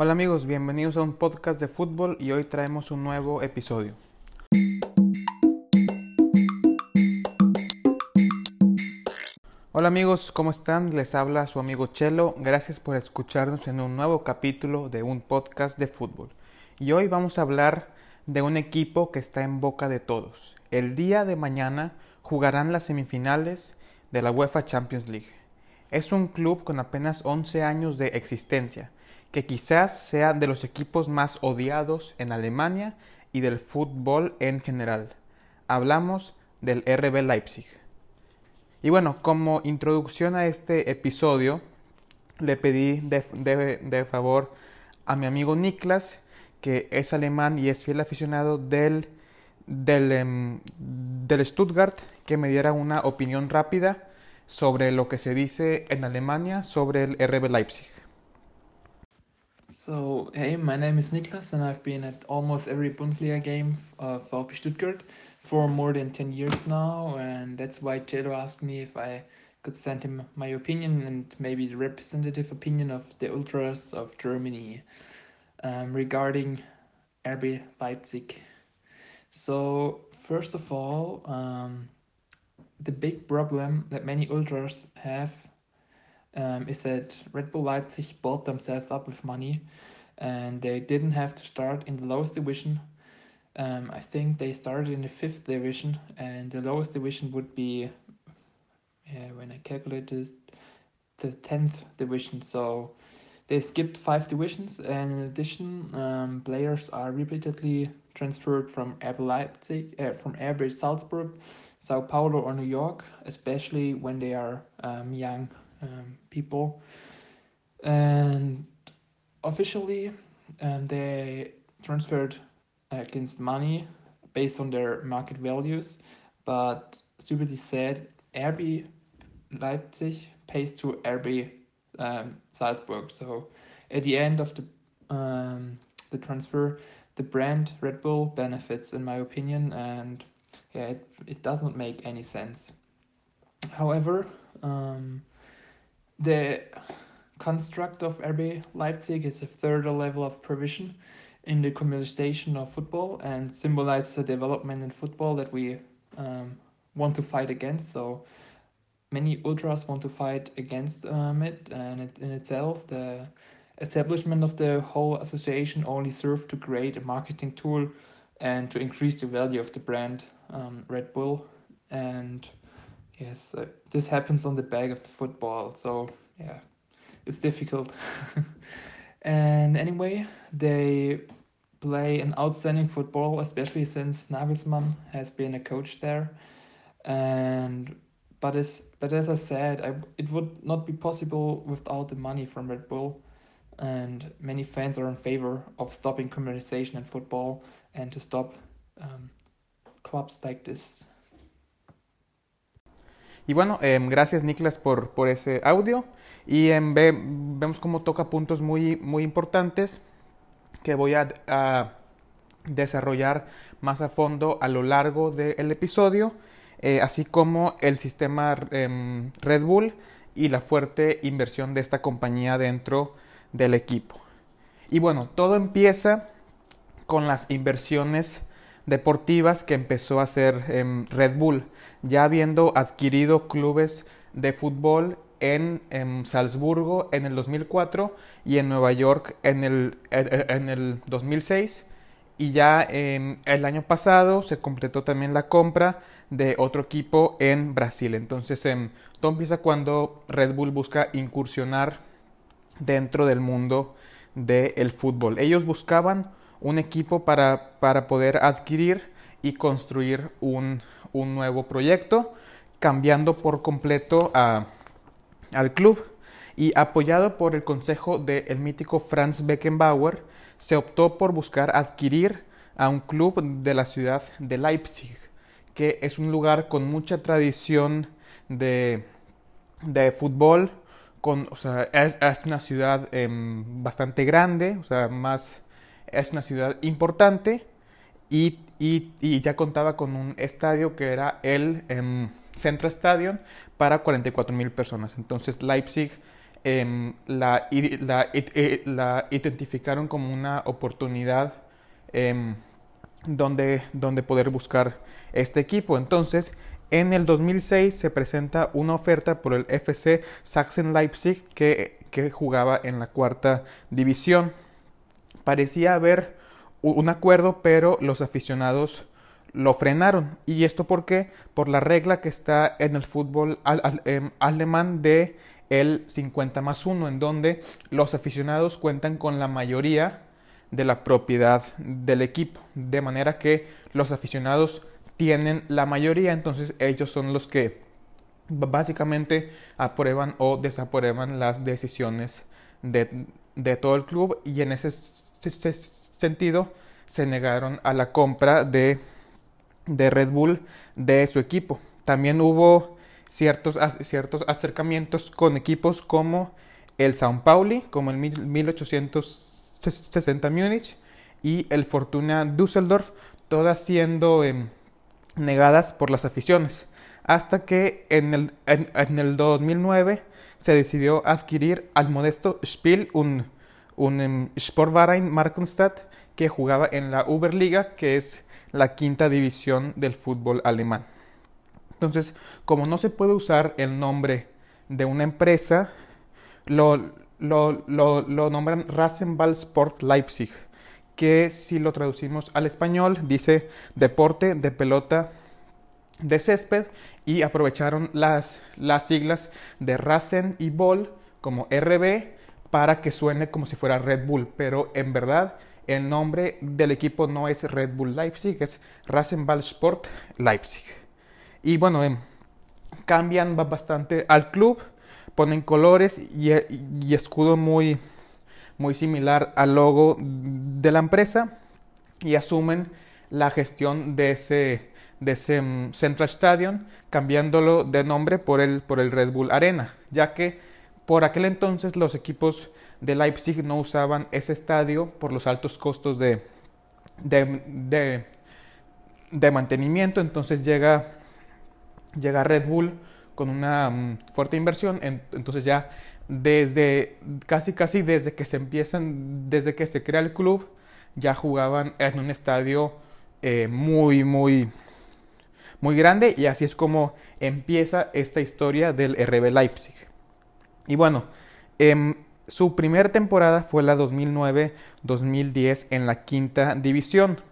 Hola amigos, bienvenidos a un podcast de fútbol y hoy traemos un nuevo episodio. Hola amigos, ¿cómo están? Les habla su amigo Chelo. Gracias por escucharnos en un nuevo capítulo de un podcast de fútbol. Y hoy vamos a hablar de un equipo que está en boca de todos. El día de mañana jugarán las semifinales de la UEFA Champions League. Es un club con apenas 11 años de existencia, que quizás sea de los equipos más odiados en Alemania y del fútbol en general. Hablamos del RB Leipzig. Y bueno, como introducción a este episodio, le pedí de, favor a mi amigo Niklas, que es alemán y es fiel aficionado del, del, em, del Stuttgart, que me diera una opinión rápida sobre lo que se dice en Alemania sobre el RB Leipzig. So, hey, my name is Niklas and I've been at almost every Bundesliga game of VfB Stuttgart for more than 10 years now and that's why Jelo asked me if I could send him my opinion and maybe the representative opinion of the Ultras of Germany um, regarding RB Leipzig. So, first of all, um, the big problem that many ultras have um, is that Red Bull Leipzig bought themselves up with money and they didn't have to start in the lowest division. Um, I think they started in the fifth division and the lowest division would be, yeah, when I calculate this, the 10th division. So they skipped five divisions and in addition, um, players are repeatedly transferred from RB Leipzig, uh, from RB Salzburg Sao Paulo or New York, especially when they are um, young um, people. And officially, um, they transferred against money based on their market values, but stupidly said, RB Leipzig pays to RB um, Salzburg. So at the end of the um, the transfer, the brand Red Bull benefits, in my opinion, and yeah, it, it does not make any sense. However, um, the construct of RB Leipzig is a further level of provision in the commercialization of football and symbolizes a development in football that we um, want to fight against. So many ultras want to fight against um, it, and it, in itself, the establishment of the whole association only served to create a marketing tool and to increase the value of the brand um, Red Bull, and yes, uh, this happens on the back of the football. So yeah, it's difficult. and anyway, they play an outstanding football, especially since Nagelsmann has been a coach there, and but as but as I said, I, it would not be possible without the money from Red Bull, and many fans are in favor of stopping commercialization in football and to stop um, clubs like this. Y bueno, eh, gracias Niklas por, por, ese audio. Y en ve, vemos cómo toca puntos muy, muy importantes que voy a, desarrollar más a fondo a lo largo del episodio, eh, así como el sistema eh, Red Bull y la fuerte inversión de esta compañía dentro del equipo. Y bueno, todo empieza con las inversiones deportivas que empezó a hacer em, Red Bull, ya habiendo adquirido clubes de fútbol en, Salzburgo en el 2004 y en Nueva York en el, en el 2006. Y ya el año pasado se completó también la compra de otro equipo en Brasil. Entonces, em, todo empieza cuando Red Bull busca incursionar dentro del mundo del fútbol. Ellos buscaban un equipo para, para poder adquirir y construir un, un, nuevo proyecto, cambiando por completo al club. Y apoyado por el consejo del mítico Franz Beckenbauer, se optó por buscar adquirir a un club de la ciudad de Leipzig, que es un lugar con mucha tradición de, de fútbol, con, o sea, es, una ciudad eh, bastante grande, o sea, más es una ciudad importante y, ya contaba con un estadio que era el em, Centro Stadion para 44 mil personas. Entonces Leipzig em, la, la, la, identificaron como una oportunidad em, donde, donde poder buscar este equipo. Entonces, en el 2006 se presenta una oferta por el FC Sachsen Leipzig que, que jugaba en la cuarta división. Parecía haber un acuerdo, pero los aficionados lo frenaron. ¿Y esto por qué? Por la regla que está en el fútbol em, alemán de el 50 más 1, en donde los aficionados cuentan con la mayoría de la propiedad del equipo. De manera que los aficionados tienen la mayoría, entonces ellos son los que básicamente aprueban o desaprueban las decisiones de, de todo el club y en ese sentido se negaron a la compra de de Red Bull de su equipo. También hubo ciertos, ciertos acercamientos con equipos como el Sao Pauli, como el 1860 Múnich y el Fortuna Düsseldorf, todas siendo em, negadas por las aficiones. Hasta que en el, en, el 2009 se decidió adquirir al modesto Spiel, un, un um, Sportverein Markenstadt que jugaba en la Uberliga, que es la quinta división del fútbol alemán. Entonces, como no se puede usar el nombre de una empresa, lo, lo, lo, nombran Rasenball Sport Leipzig, que si lo traducimos al español dice deporte de pelota de césped y aprovecharon las, las siglas de Rasen y Ball como RB para que suene como si fuera Red Bull, pero en verdad el nombre del equipo no es Red Bull Leipzig, es Rasenball Sport Leipzig. Y bueno, em, cambian bastante al club, ponen colores y, escudo muy, muy similar al logo de la empresa y asumen la gestión de ese, de ese em, Central Stadium, cambiándolo de nombre por el, por el Red Bull Arena, ya que por aquel entonces los equipos de Leipzig no usaban ese estadio por los altos costos de, de, mantenimiento. Entonces llega, llega Red Bull con una mm, fuerte inversión. entonces ya desde casi casi desde que se empiezan, desde que se crea el club, ya jugaban en un estadio eh, muy, muy, muy grande. Y así es como empieza esta historia del RB Leipzig. Y bueno, eh, su primera temporada fue la 2009-2010 en la quinta división.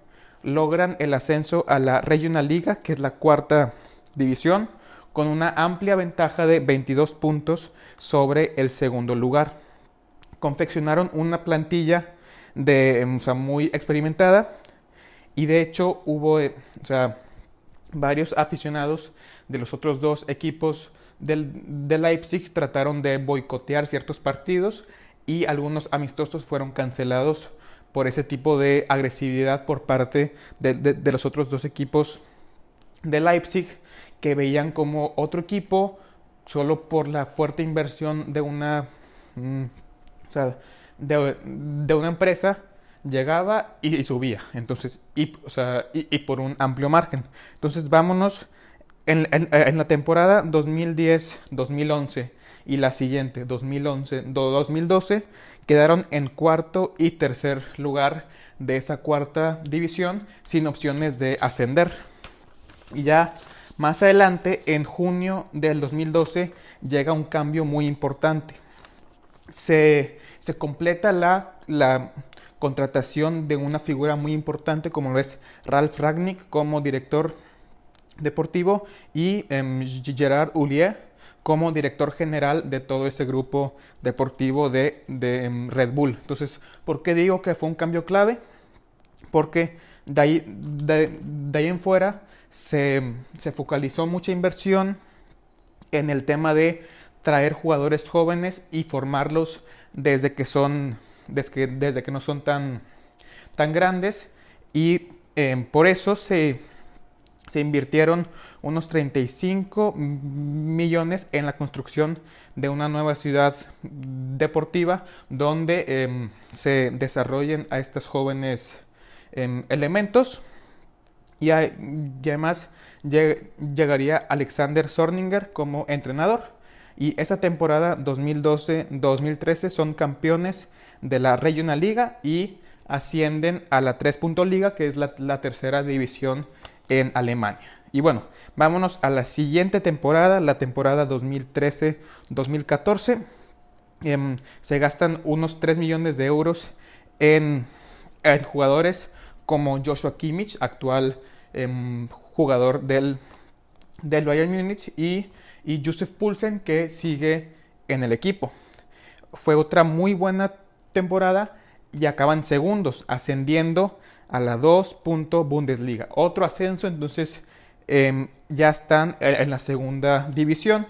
Logran el ascenso a la Regional Liga, que es la cuarta división, con una amplia ventaja de 22 puntos sobre el segundo lugar. Confeccionaron una plantilla de, muy experimentada y de hecho hubo eh, varios aficionados de los otros dos equipos del, de Leipzig trataron de boicotear ciertos partidos y algunos amistosos fueron cancelados por ese tipo de agresividad por parte de, los otros dos equipos de Leipzig que veían como otro equipo solo por la fuerte inversión de una mm, de, una empresa llegaba y, subía. Entonces y, y por un amplio margen. Entonces vámonos en, la temporada 2010-2011 y la siguiente 2011-2012 quedaron en cuarto y tercer lugar de esa cuarta división sin opciones de ascender. Y ya más adelante, en junio del 2012, llega un cambio muy importante. Se, completa la, la, contratación de una figura muy importante como lo es Ralf Ragnick como director deportivo y em, Gerard Houllier como director general de todo ese grupo deportivo de, em, Red Bull. Entonces, ¿por qué digo que fue un cambio clave? Porque de ahí, de, ahí en fuera se, se, focalizó mucha inversión en el tema de traer jugadores jóvenes y formarlos desde que son desde que, desde que no son tan, tan grandes y em, por eso se, se invirtieron unos 35 millones en la construcción de una nueva ciudad deportiva donde em, se desarrollen a estos jóvenes em, elementos y, además llegaría Alexander Sorninger como entrenador y esa temporada 2012-2013 son campeones de la Regional Liga y ascienden a la 3. Liga, que es la, la tercera división en Alemania. Y bueno, vámonos a la siguiente temporada, la temporada 2013-2014. Em, se gastan unos 3 millones de euros en, jugadores como Joshua Kimmich, actual em, jugador del, del Bayern Múnich, y, y Josef Poulsen, que sigue en el equipo. Fue otra muy buena temporada y acaban segundos, ascendiendo a la 2. Bundesliga. Otro ascenso, entonces em, ya están en la segunda división.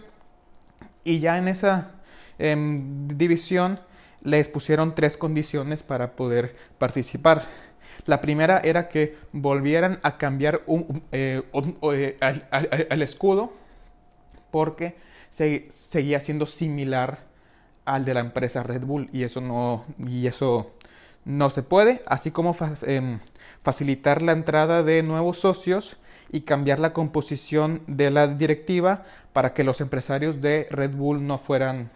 Y ya en esa em, división les pusieron tres condiciones para poder participar. La primera era que volvieran a cambiar un, eh, eh, el escudo porque seguía siendo similar al de la empresa Red Bull y eso no y eso no se puede, así como em, facilitar la entrada de nuevos socios y cambiar la composición de la directiva para que los empresarios de Red Bull no fueran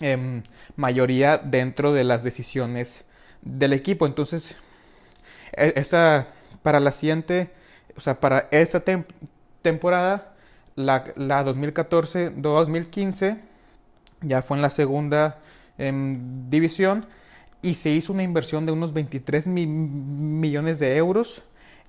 em, mayoría dentro de las decisiones del equipo. Entonces, e, esa para la siguiente, o sea, para esa temporada, la, la 2014-2015 ya fue en la segunda em, división y se hizo una inversión de unos 23 millones de euros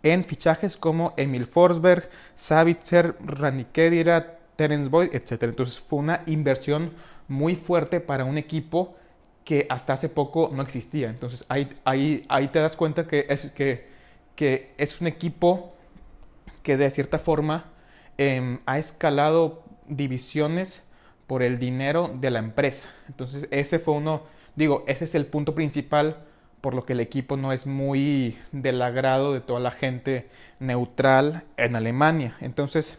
en fichajes como Emil Forsberg, Savitzer, Rani Kedira, Terence Boyd, etc. Entonces fue una inversión muy fuerte para un equipo que hasta hace poco no existía. Entonces ahí, ahí, ahí te das cuenta que es, que, que es un equipo que de cierta forma em, ha escalado divisiones por el dinero de la empresa. Entonces ese fue uno Digo, ese es el punto principal por lo que el equipo no es muy del agrado de toda la gente neutral en Alemania. Entonces,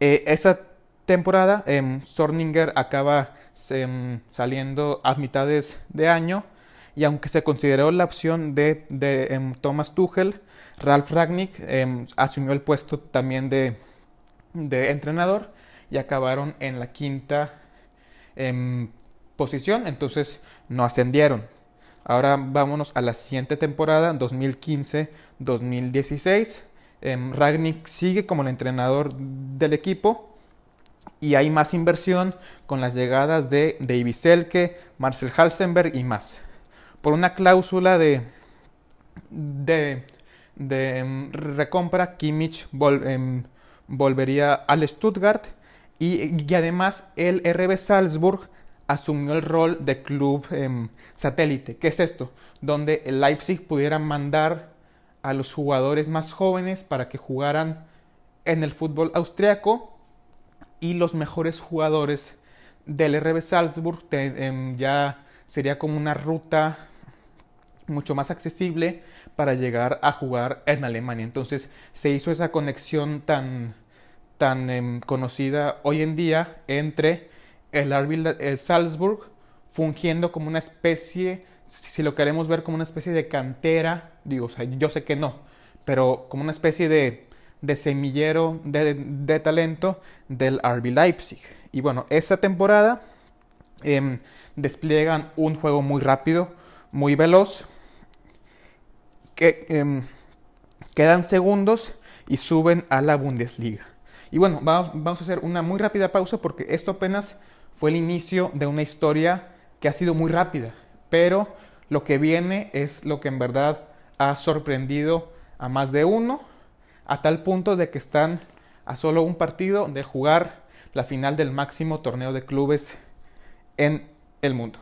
eh, esa temporada, eh, Sorninger acaba em, saliendo a mitades de año y aunque se consideró la opción de, em, Thomas Tuchel, Ralf Ragnick asumió el puesto también de, de, entrenador y acabaron en la quinta posición, entonces no ascendieron. Ahora vámonos a la siguiente temporada, 2015-2016. Em, Ragnick sigue como el entrenador del equipo y hay más inversión con las llegadas de David Selke, Marcel Halsenberg y más. Por una cláusula de, de, em, recompra, Kimmich em, volvería al Stuttgart y, y además el RB Salzburg asumió el rol de club em, satélite. ¿Qué es esto? Donde el Leipzig pudiera mandar a los jugadores más jóvenes para que jugaran en el fútbol austriaco y los mejores jugadores del RB Salzburg em, ya sería como una ruta mucho más accesible para llegar a jugar en Alemania. Entonces se hizo esa conexión tan, tan em, conocida hoy en día entre el RB Salzburg fungiendo como una especie, si lo queremos ver como una especie de cantera, digo, yo sé que no, pero como una especie de, semillero de, talento del RB Leipzig. Y bueno, esa temporada em, despliegan un juego muy rápido, muy veloz, que em, quedan segundos y suben a la Bundesliga. Y bueno, vamos a hacer una muy rápida pausa porque esto apenas fue el inicio de una historia que ha sido muy rápida, pero lo que viene es lo que en verdad ha sorprendido a más de uno, a tal punto de que están a solo un partido de jugar la final del máximo torneo de clubes en el mundo.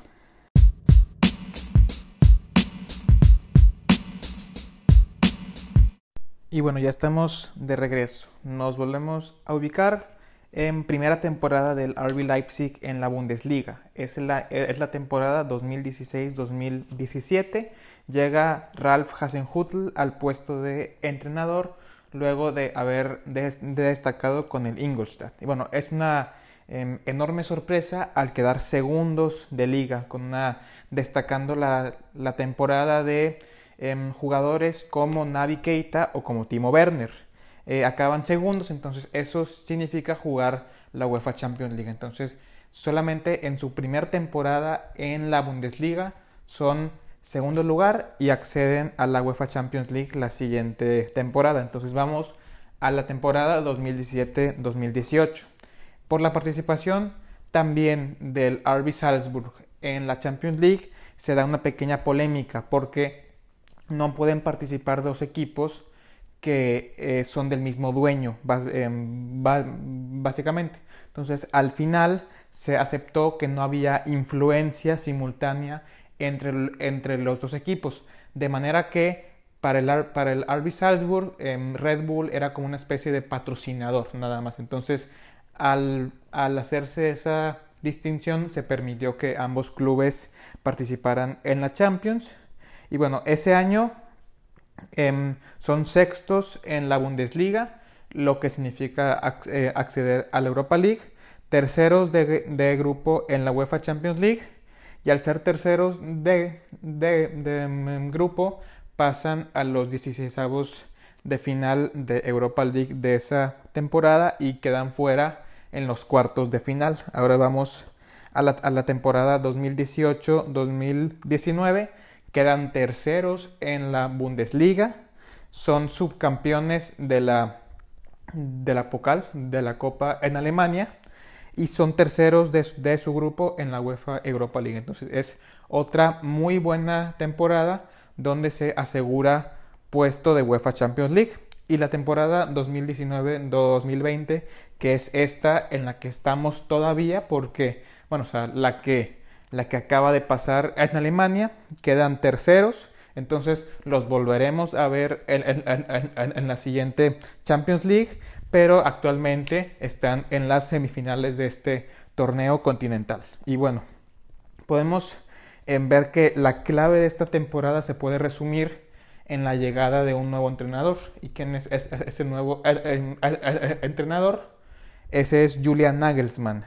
Y bueno, ya estamos de regreso. Nos volvemos a ubicar en primera temporada del RB Leipzig en la Bundesliga. Es la, es la temporada 2016-2017. Llega Ralf Hasenhutl al puesto de entrenador luego de haber destacado con el Ingolstadt. Y bueno, es una em, enorme sorpresa al quedar segundos de liga, con una, destacando la, la temporada de em, jugadores como Navi Keita o como Timo Werner. Eh, acaban segundos, entonces eso significa jugar la UEFA Champions League. Entonces, solamente en su primera temporada en la Bundesliga son segundo lugar y acceden a la UEFA Champions League la siguiente temporada. Entonces vamos a la temporada 2017-2018. Por la participación también del RB Salzburg en la Champions League se da una pequeña polémica porque no pueden participar dos equipos que eh, son del mismo dueño, em, básicamente. Entonces, al final se aceptó que no había influencia simultánea entre, entre los dos equipos, de manera que para el, para el RB Salzburg, em, Red Bull era como una especie de patrocinador, nada más. Entonces, al, al hacerse esa distinción, se permitió que ambos clubes participaran en la Champions. Y bueno, ese año em, son sextos en la Bundesliga, lo que significa eh, acceder a la Europa League, terceros de, grupo en la UEFA Champions League y al ser terceros de, em, grupo pasan a los 16 de final de Europa League de esa temporada y quedan fuera en los cuartos de final. Ahora vamos a la temporada 2018-2019 quedan terceros en la Bundesliga, son subcampeones de la, de la de la Copa en Alemania, y son terceros de, de, su grupo en la UEFA Europa League. Entonces es otra muy buena temporada donde se asegura puesto de UEFA Champions League. Y la temporada 2019-2020, que es esta en la que estamos todavía, porque, bueno, o sea, la que la que acaba de pasar en Alemania, quedan terceros, entonces los volveremos a ver en, la siguiente Champions League, pero actualmente están en las semifinales de este torneo continental. Y bueno, podemos eh, ver que la clave de esta temporada se puede resumir en la llegada de un nuevo entrenador. ¿Y quién es ese nuevo entrenador? Ese es Julian Nagelsmann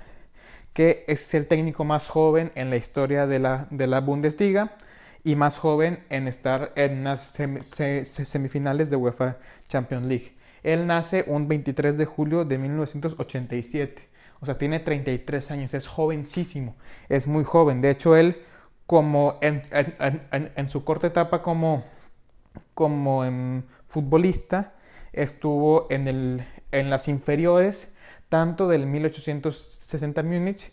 que es el técnico más joven en la historia de la, de la Bundesliga y más joven en estar en las semifinales de UEFA Champions League. Él nace un 23 de julio de 1987, o sea, tiene 33 años, es jovencísimo, es muy joven. De hecho, él, como en, en, su corta etapa como, como futbolista, estuvo en, el, en las inferiores tanto del 1860 Múnich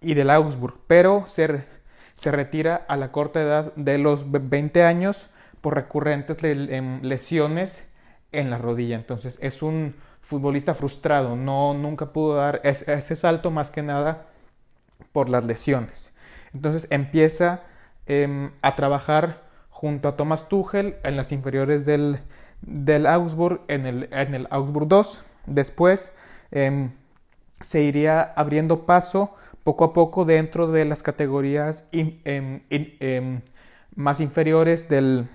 y del Augsburg, pero se, se retira a la corta edad de los 20 años por recurrentes lesiones en la rodilla. Entonces es un futbolista frustrado, no nunca pudo dar ese, salto más que nada por las lesiones. Entonces empieza em, a trabajar junto a Thomas Tuchel en las inferiores del, del Augsburg, en el, en el Augsburg 2. Después Em, se iría abriendo paso poco a poco dentro de las categorías em, em, más inferiores del,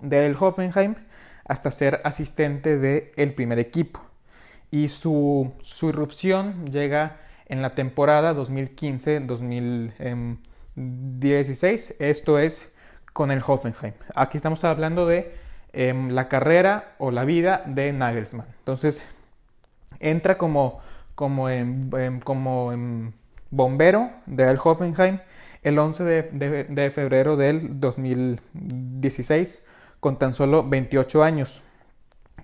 del Hoffenheim hasta ser asistente del primer equipo. Y su, su, irrupción llega en la temporada 2015-2016, esto es con el Hoffenheim. Aquí estamos hablando de la carrera o la vida de Nagelsmann. Entonces, entra como, como, en, como en bombero del Hoffenheim el 11 de, febrero del 2016 con tan solo 28 años.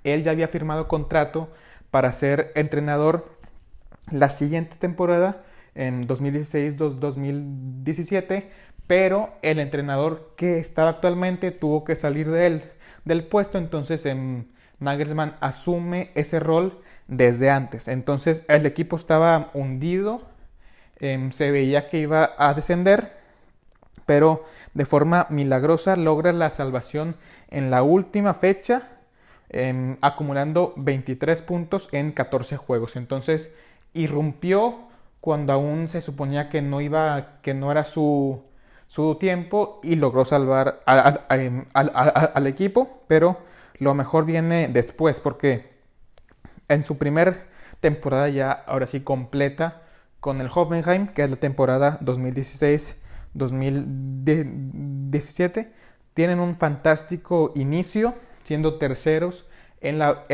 Él ya había firmado contrato para ser entrenador la siguiente temporada en 2016-2017, pero el entrenador que estaba actualmente tuvo que salir de del puesto, entonces en Nagelsmann asume ese rol desde antes. Entonces el equipo estaba hundido, em, se veía que iba a descender, pero de forma milagrosa logra la salvación en la última fecha, em, acumulando 23 puntos en 14 juegos. Entonces irrumpió cuando aún se suponía que no iba, que no era su, su tiempo y logró salvar em, al equipo, pero lo mejor viene después porque en su primer temporada ya ahora sí completa con el Hoffenheim, que es la temporada 2016-2017. Tienen un fantástico inicio, siendo terceros en la,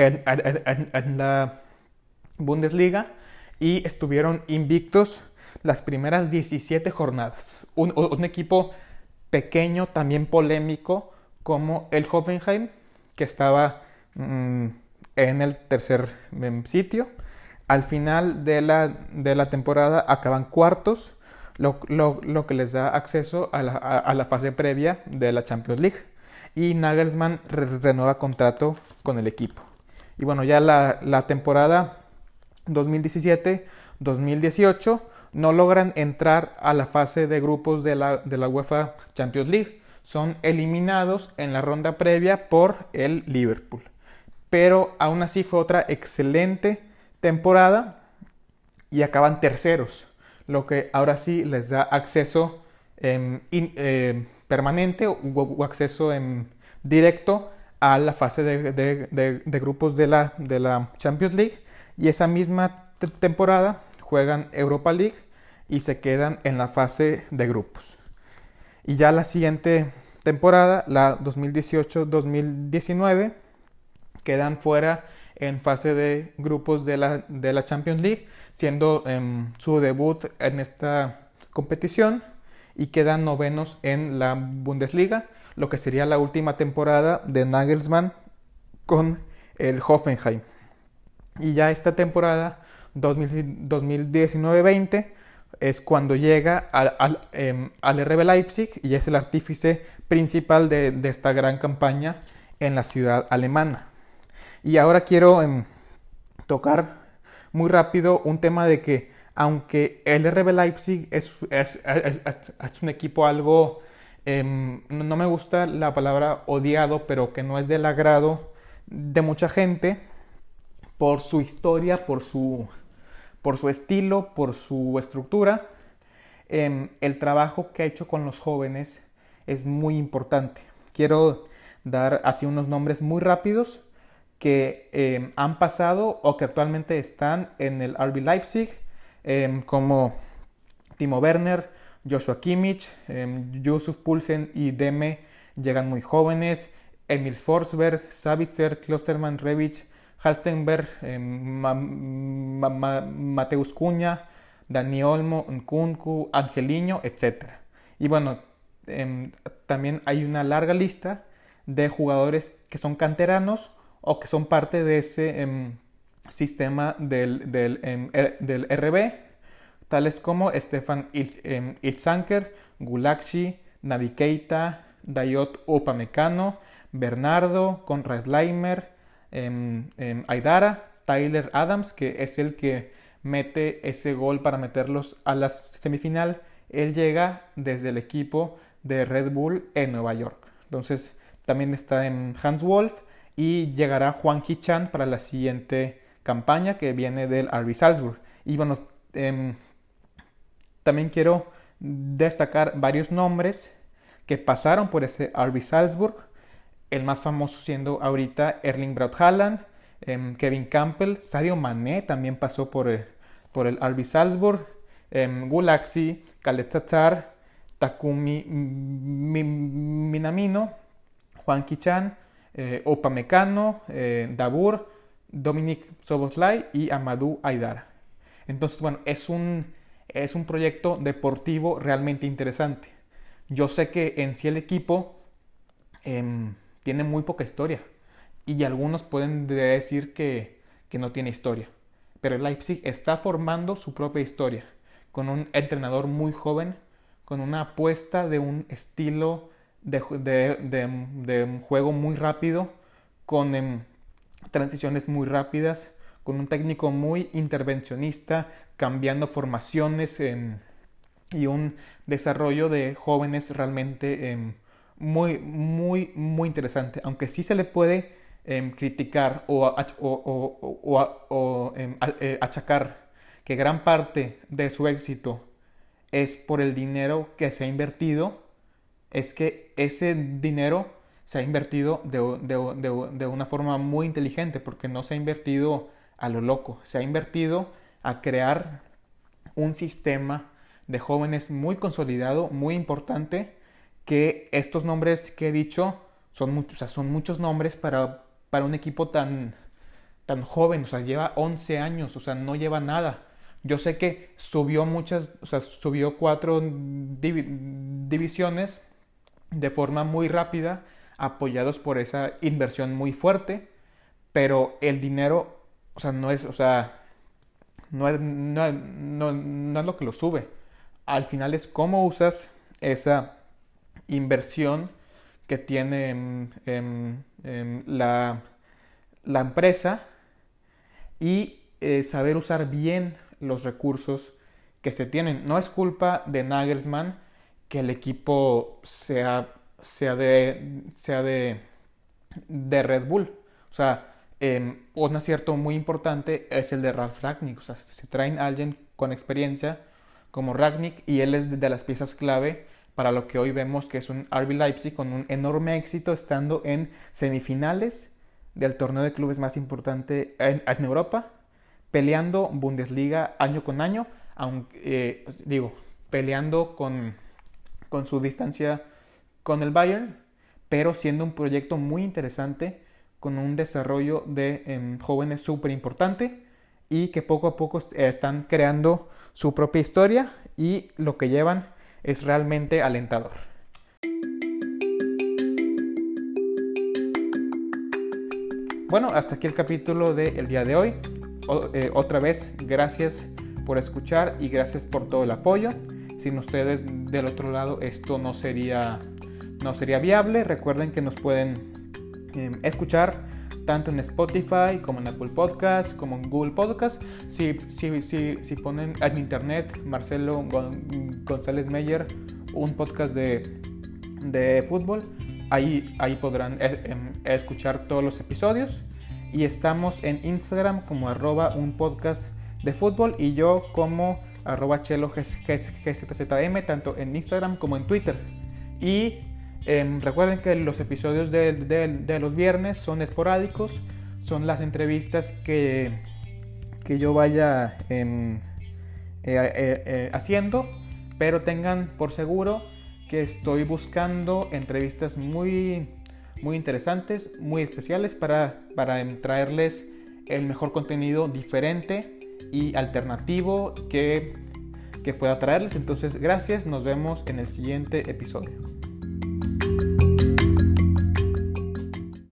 Bundesliga y estuvieron invictos las primeras 17 jornadas. Un, un equipo pequeño, también polémico, como el Hoffenheim, que estaba mm, en el tercer mm, sitio. Al final de la, de la temporada acaban cuartos, lo, lo, lo que les da acceso a la, a, la, fase previa de la Champions League. Y Nagelsmann re renueva contrato con el equipo. Y bueno, ya la, la temporada 2017-2018 no logran entrar a la fase de grupos de la, de la UEFA Champions League. Son eliminados en la ronda previa por el Liverpool. Pero aún así fue otra excelente temporada y acaban terceros, lo que ahora sí les da acceso eh, permanente o, acceso en directo a la fase de, de grupos de la, de la Champions League. Y esa misma temporada juegan Europa League y se quedan en la fase de grupos. Y ya la siguiente temporada, la 2018-2019, quedan fuera en fase de grupos de la, de la Champions League, siendo eh, su debut en esta competición y quedan novenos en la Bundesliga, lo que sería la última temporada de Nagelsmann con el Hoffenheim. Y ya esta temporada 2019-20 es cuando llega al, al, eh, al, RB Leipzig y es el artífice principal de, esta gran campaña en la ciudad alemana. Y ahora quiero eh, tocar muy rápido un tema de que aunque el RB Leipzig es, es, es, un equipo algo, eh, no me gusta la palabra odiado, pero que no es del agrado de mucha gente por su historia, por su por su estilo, por su estructura, eh, el trabajo que ha hecho con los jóvenes es muy importante. Quiero dar así unos nombres muy rápidos que eh, han pasado o que actualmente están en el RB Leipzig, eh, como Timo Werner, Joshua Kimmich, Yusuf Pulsen y Deme llegan muy jóvenes, Emil Forsberg, Savitzer, Klosterman, Revich, Halstenberg, eh, Ma Ma Ma Mateus Cuña, Dani Olmo, Nkunku, Angeliño, etc. Y bueno, eh, también hay una larga lista de jugadores que son canteranos o que son parte de ese eh, sistema del, del, del, RB, tales como Stefan Ilzanker, Gulakshi, Navi Keita, Dayot Upamecano, Bernardo, Conrad Leimer, Aidara, Tyler Adams, que es el que mete ese gol para meterlos a la semifinal. Él llega desde el equipo de Red Bull en Nueva York. Entonces también está en Hans Wolf y llegará Juan Hichan para la siguiente campaña que viene del RB Salzburg. Y bueno, eh, también quiero destacar varios nombres que pasaron por ese RB Salzburg el más famoso siendo ahorita Erling Braut Haaland, eh, Kevin Campbell, Sadio Mané también pasó por el, por el RB Salzburg, eh, Gulaxi, Khaled Tatar, Takumi Minamino, Juan Kichan, eh, Opa Mecano, eh, Dabur, Dominic Soboslai y Amadou Aidara. Entonces, bueno, es un, es un proyecto deportivo realmente interesante. Yo sé que en sí el equipo eh, tiene muy poca historia. Y algunos pueden decir que, que no tiene historia. Pero Leipzig está formando su propia historia. Con un entrenador muy joven, con una apuesta de un estilo de, de, de, juego muy rápido, con eh, transiciones muy rápidas, con un técnico muy intervencionista, cambiando formaciones eh, y un desarrollo de jóvenes realmente eh, muy, muy, muy interesante. Aunque sí se le puede criticar o, achacar que gran parte de su éxito es por el dinero que se ha invertido, es que ese dinero se ha invertido de, de, de, de, una forma muy inteligente, porque no se ha invertido a lo loco, se ha invertido a crear un sistema de jóvenes muy consolidado, muy importante, que estos nombres que he dicho son muchos, son muchos nombres para, para un equipo tan, tan joven, o sea, lleva 11 años, o sea, no lleva nada. Yo sé que subió muchas, o sea, subió cuatro divisiones de forma muy rápida, apoyados por esa inversión muy fuerte, pero el dinero, o sea, no es, o sea, no es, no, no es lo que lo sube. Al final es cómo usas esa inversión que tiene la, la, empresa y eh, saber usar bien los recursos que se tienen. No es culpa de Nagelsmann que el equipo sea, sea, de, sea de, de Red Bull. O sea, un acierto muy importante es el de Ralf Ragnick. O sea, se traen a alguien con experiencia como Ragnick y él es de las piezas clave para lo que hoy vemos que es un RB Leipzig con un enorme éxito estando en semifinales del torneo de clubes más importante en, Europa, peleando Bundesliga año con año, aunque, eh, digo, peleando con, con su distancia con el Bayern, pero siendo un proyecto muy interesante con un desarrollo de em, jóvenes súper importante y que poco a poco están creando su propia historia y lo que llevan es realmente alentador. Bueno, hasta aquí el capítulo del día de hoy. Eh, otra vez, gracias por escuchar y gracias por todo el apoyo. Sin ustedes del otro lado esto no sería, no sería viable. Recuerden que nos pueden em, escuchar tanto en Spotify como en Apple Podcast, como en Google Podcast. Si, si, si, si ponen en internet Marcelo González Meyer, un podcast de, de fútbol, ahí, ahí podrán eh, em, escuchar todos los episodios. Y estamos en Instagram como arroba un podcast de fútbol y yo como arroba chelo gzm, tanto en Instagram como en Twitter. Y Em, recuerden que los episodios de, los viernes son esporádicos, son las entrevistas que, que yo vaya em, eh, eh, eh, haciendo, pero tengan por seguro que estoy buscando entrevistas muy, muy interesantes, muy especiales para, para traerles el mejor contenido diferente y alternativo que, que pueda traerles. Entonces, gracias, nos vemos en el siguiente episodio.